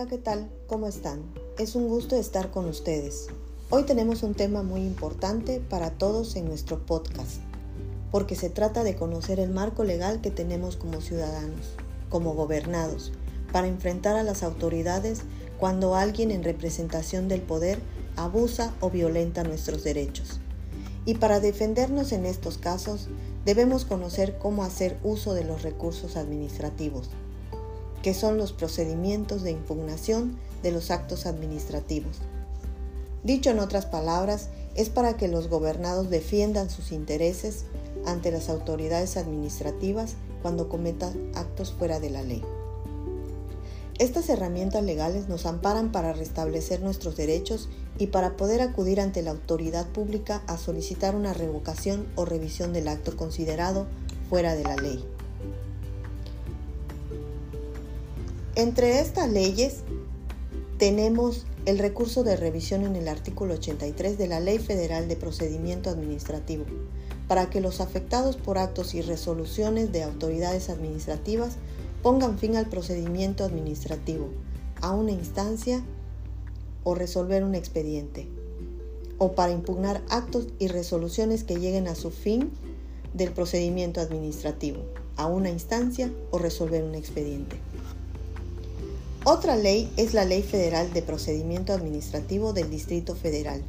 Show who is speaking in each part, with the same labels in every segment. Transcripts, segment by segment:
Speaker 1: Hola, ¿qué tal? ¿Cómo están? Es un gusto estar con ustedes. Hoy tenemos un tema muy importante para todos en nuestro podcast, porque se trata de conocer el marco legal que tenemos como ciudadanos, como gobernados, para enfrentar a las autoridades cuando alguien en representación del poder abusa o violenta nuestros derechos. Y para defendernos en estos casos, debemos conocer cómo hacer uso de los recursos administrativos, que son los procedimientos de impugnación de los actos administrativos. Dicho en otras palabras, es para que los gobernados defiendan sus intereses ante las autoridades administrativas cuando cometan actos fuera de la ley. Estas herramientas legales nos amparan para restablecer nuestros derechos y para poder acudir ante la autoridad pública a solicitar una revocación o revisión del acto considerado fuera de la ley. Entre estas leyes tenemos el recurso de revisión en el artículo 83 de la Ley Federal de Procedimiento Administrativo, para que los afectados por actos y resoluciones de autoridades administrativas pongan fin al procedimiento administrativo, a una instancia o resolver un expediente, o para impugnar actos y resoluciones que lleguen a su fin del procedimiento administrativo, a una instancia o resolver un expediente. Otra ley es la Ley Federal de Procedimiento Administrativo del Distrito Federal,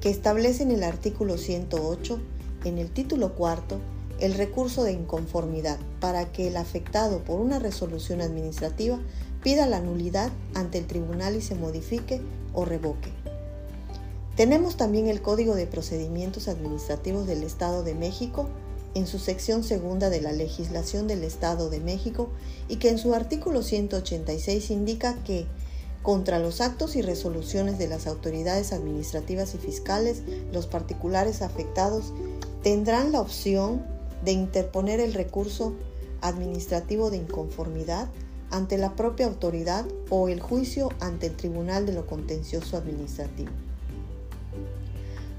Speaker 1: que establece en el artículo 108, en el título cuarto, el recurso de inconformidad para que el afectado por una resolución administrativa pida la nulidad ante el tribunal y se modifique o revoque. Tenemos también el Código de Procedimientos Administrativos del Estado de México, en su sección segunda de la legislación del Estado de México y que en su artículo 186 indica que contra los actos y resoluciones de las autoridades administrativas y fiscales, los particulares afectados tendrán la opción de interponer el recurso administrativo de inconformidad ante la propia autoridad o el juicio ante el Tribunal de lo Contencioso Administrativo.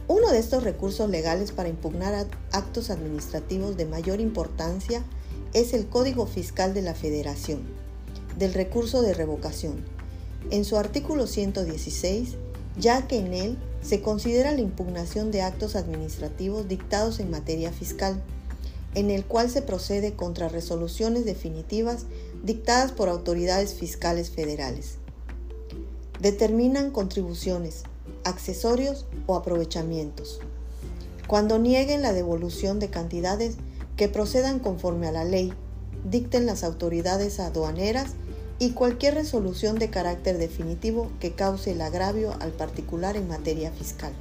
Speaker 1: Uno de estos recursos legales para impugnar actos administrativos de mayor importancia es el Código Fiscal de la Federación, del recurso de revocación, en su artículo 116, ya que en él se considera la impugnación de actos administrativos dictados en materia fiscal, en el cual se procede contra resoluciones definitivas dictadas por autoridades fiscales federales. Determinan contribuciones, accesorios o aprovechamientos. Cuando nieguen la devolución de cantidades que procedan conforme a la ley, dicten las autoridades aduaneras y cualquier resolución de carácter definitivo que cause el agravio al particular en materia fiscal.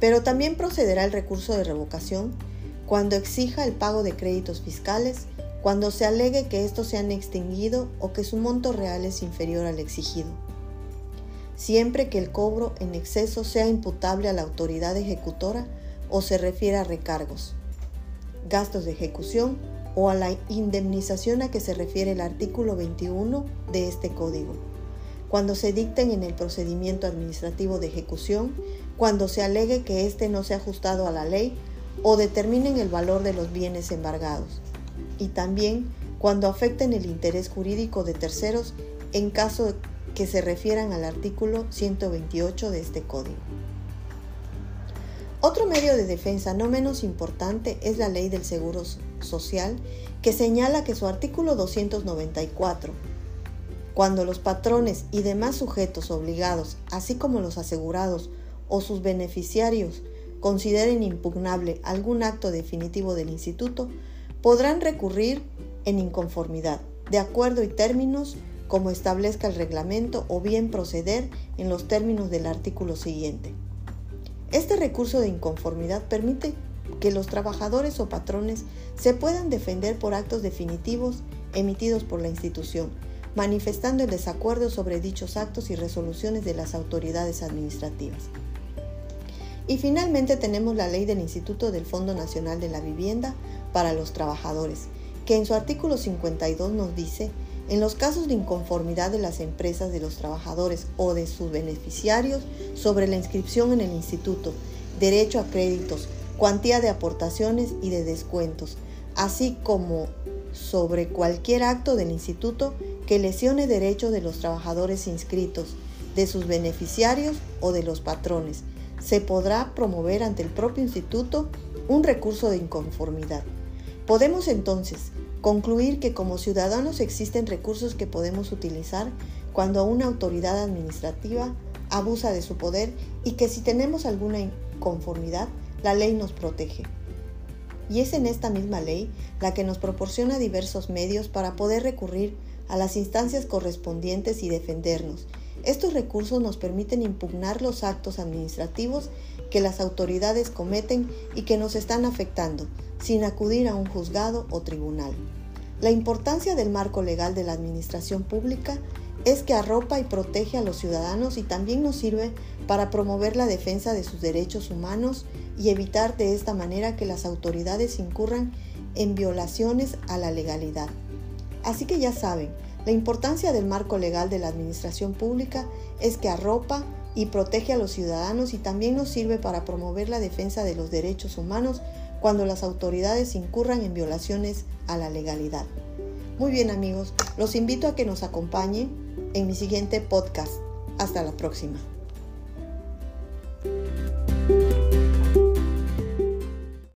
Speaker 1: Pero también procederá el recurso de revocación cuando exija el pago de créditos fiscales, cuando se alegue que estos se han extinguido o que su monto real es inferior al exigido siempre que el cobro en exceso sea imputable a la autoridad ejecutora o se refiera a recargos, gastos de ejecución o a la indemnización a que se refiere el artículo 21 de este código, cuando se dicten en el procedimiento administrativo de ejecución, cuando se alegue que éste no se ha ajustado a la ley o determinen el valor de los bienes embargados, y también cuando afecten el interés jurídico de terceros en caso que se refieran al artículo 128 de este código. Otro medio de defensa no menos importante es la ley del Seguro Social, que señala que su artículo 294, cuando los patrones y demás sujetos obligados, así como los asegurados o sus beneficiarios, consideren impugnable algún acto definitivo del instituto, podrán recurrir en inconformidad, de acuerdo y términos como establezca el reglamento o bien proceder en los términos del artículo siguiente. Este recurso de inconformidad permite que los trabajadores o patrones se puedan defender por actos definitivos emitidos por la institución, manifestando el desacuerdo sobre dichos actos y resoluciones de las autoridades administrativas. Y finalmente tenemos la ley del Instituto del Fondo Nacional de la Vivienda para los Trabajadores, que en su artículo 52 nos dice en los casos de inconformidad de las empresas de los trabajadores o de sus beneficiarios sobre la inscripción en el instituto, derecho a créditos, cuantía de aportaciones y de descuentos, así como sobre cualquier acto del instituto que lesione derechos de los trabajadores inscritos, de sus beneficiarios o de los patrones. Se podrá promover ante el propio instituto un recurso de inconformidad. Podemos entonces concluir que como ciudadanos existen recursos que podemos utilizar cuando una autoridad administrativa abusa de su poder y que si tenemos alguna inconformidad, la ley nos protege. Y es en esta misma ley la que nos proporciona diversos medios para poder recurrir a las instancias correspondientes y defendernos. Estos recursos nos permiten impugnar los actos administrativos que las autoridades cometen y que nos están afectando, sin acudir a un juzgado o tribunal. La importancia del marco legal de la administración pública es que arropa y protege a los ciudadanos y también nos sirve para promover la defensa de sus derechos humanos y evitar de esta manera que las autoridades incurran en violaciones a la legalidad. Así que ya saben, la importancia del marco legal de la administración pública es que arropa y protege a los ciudadanos y también nos sirve para promover la defensa de los derechos humanos cuando las autoridades incurran en violaciones a la legalidad. Muy bien amigos, los invito a que nos acompañen en mi siguiente podcast. Hasta la próxima.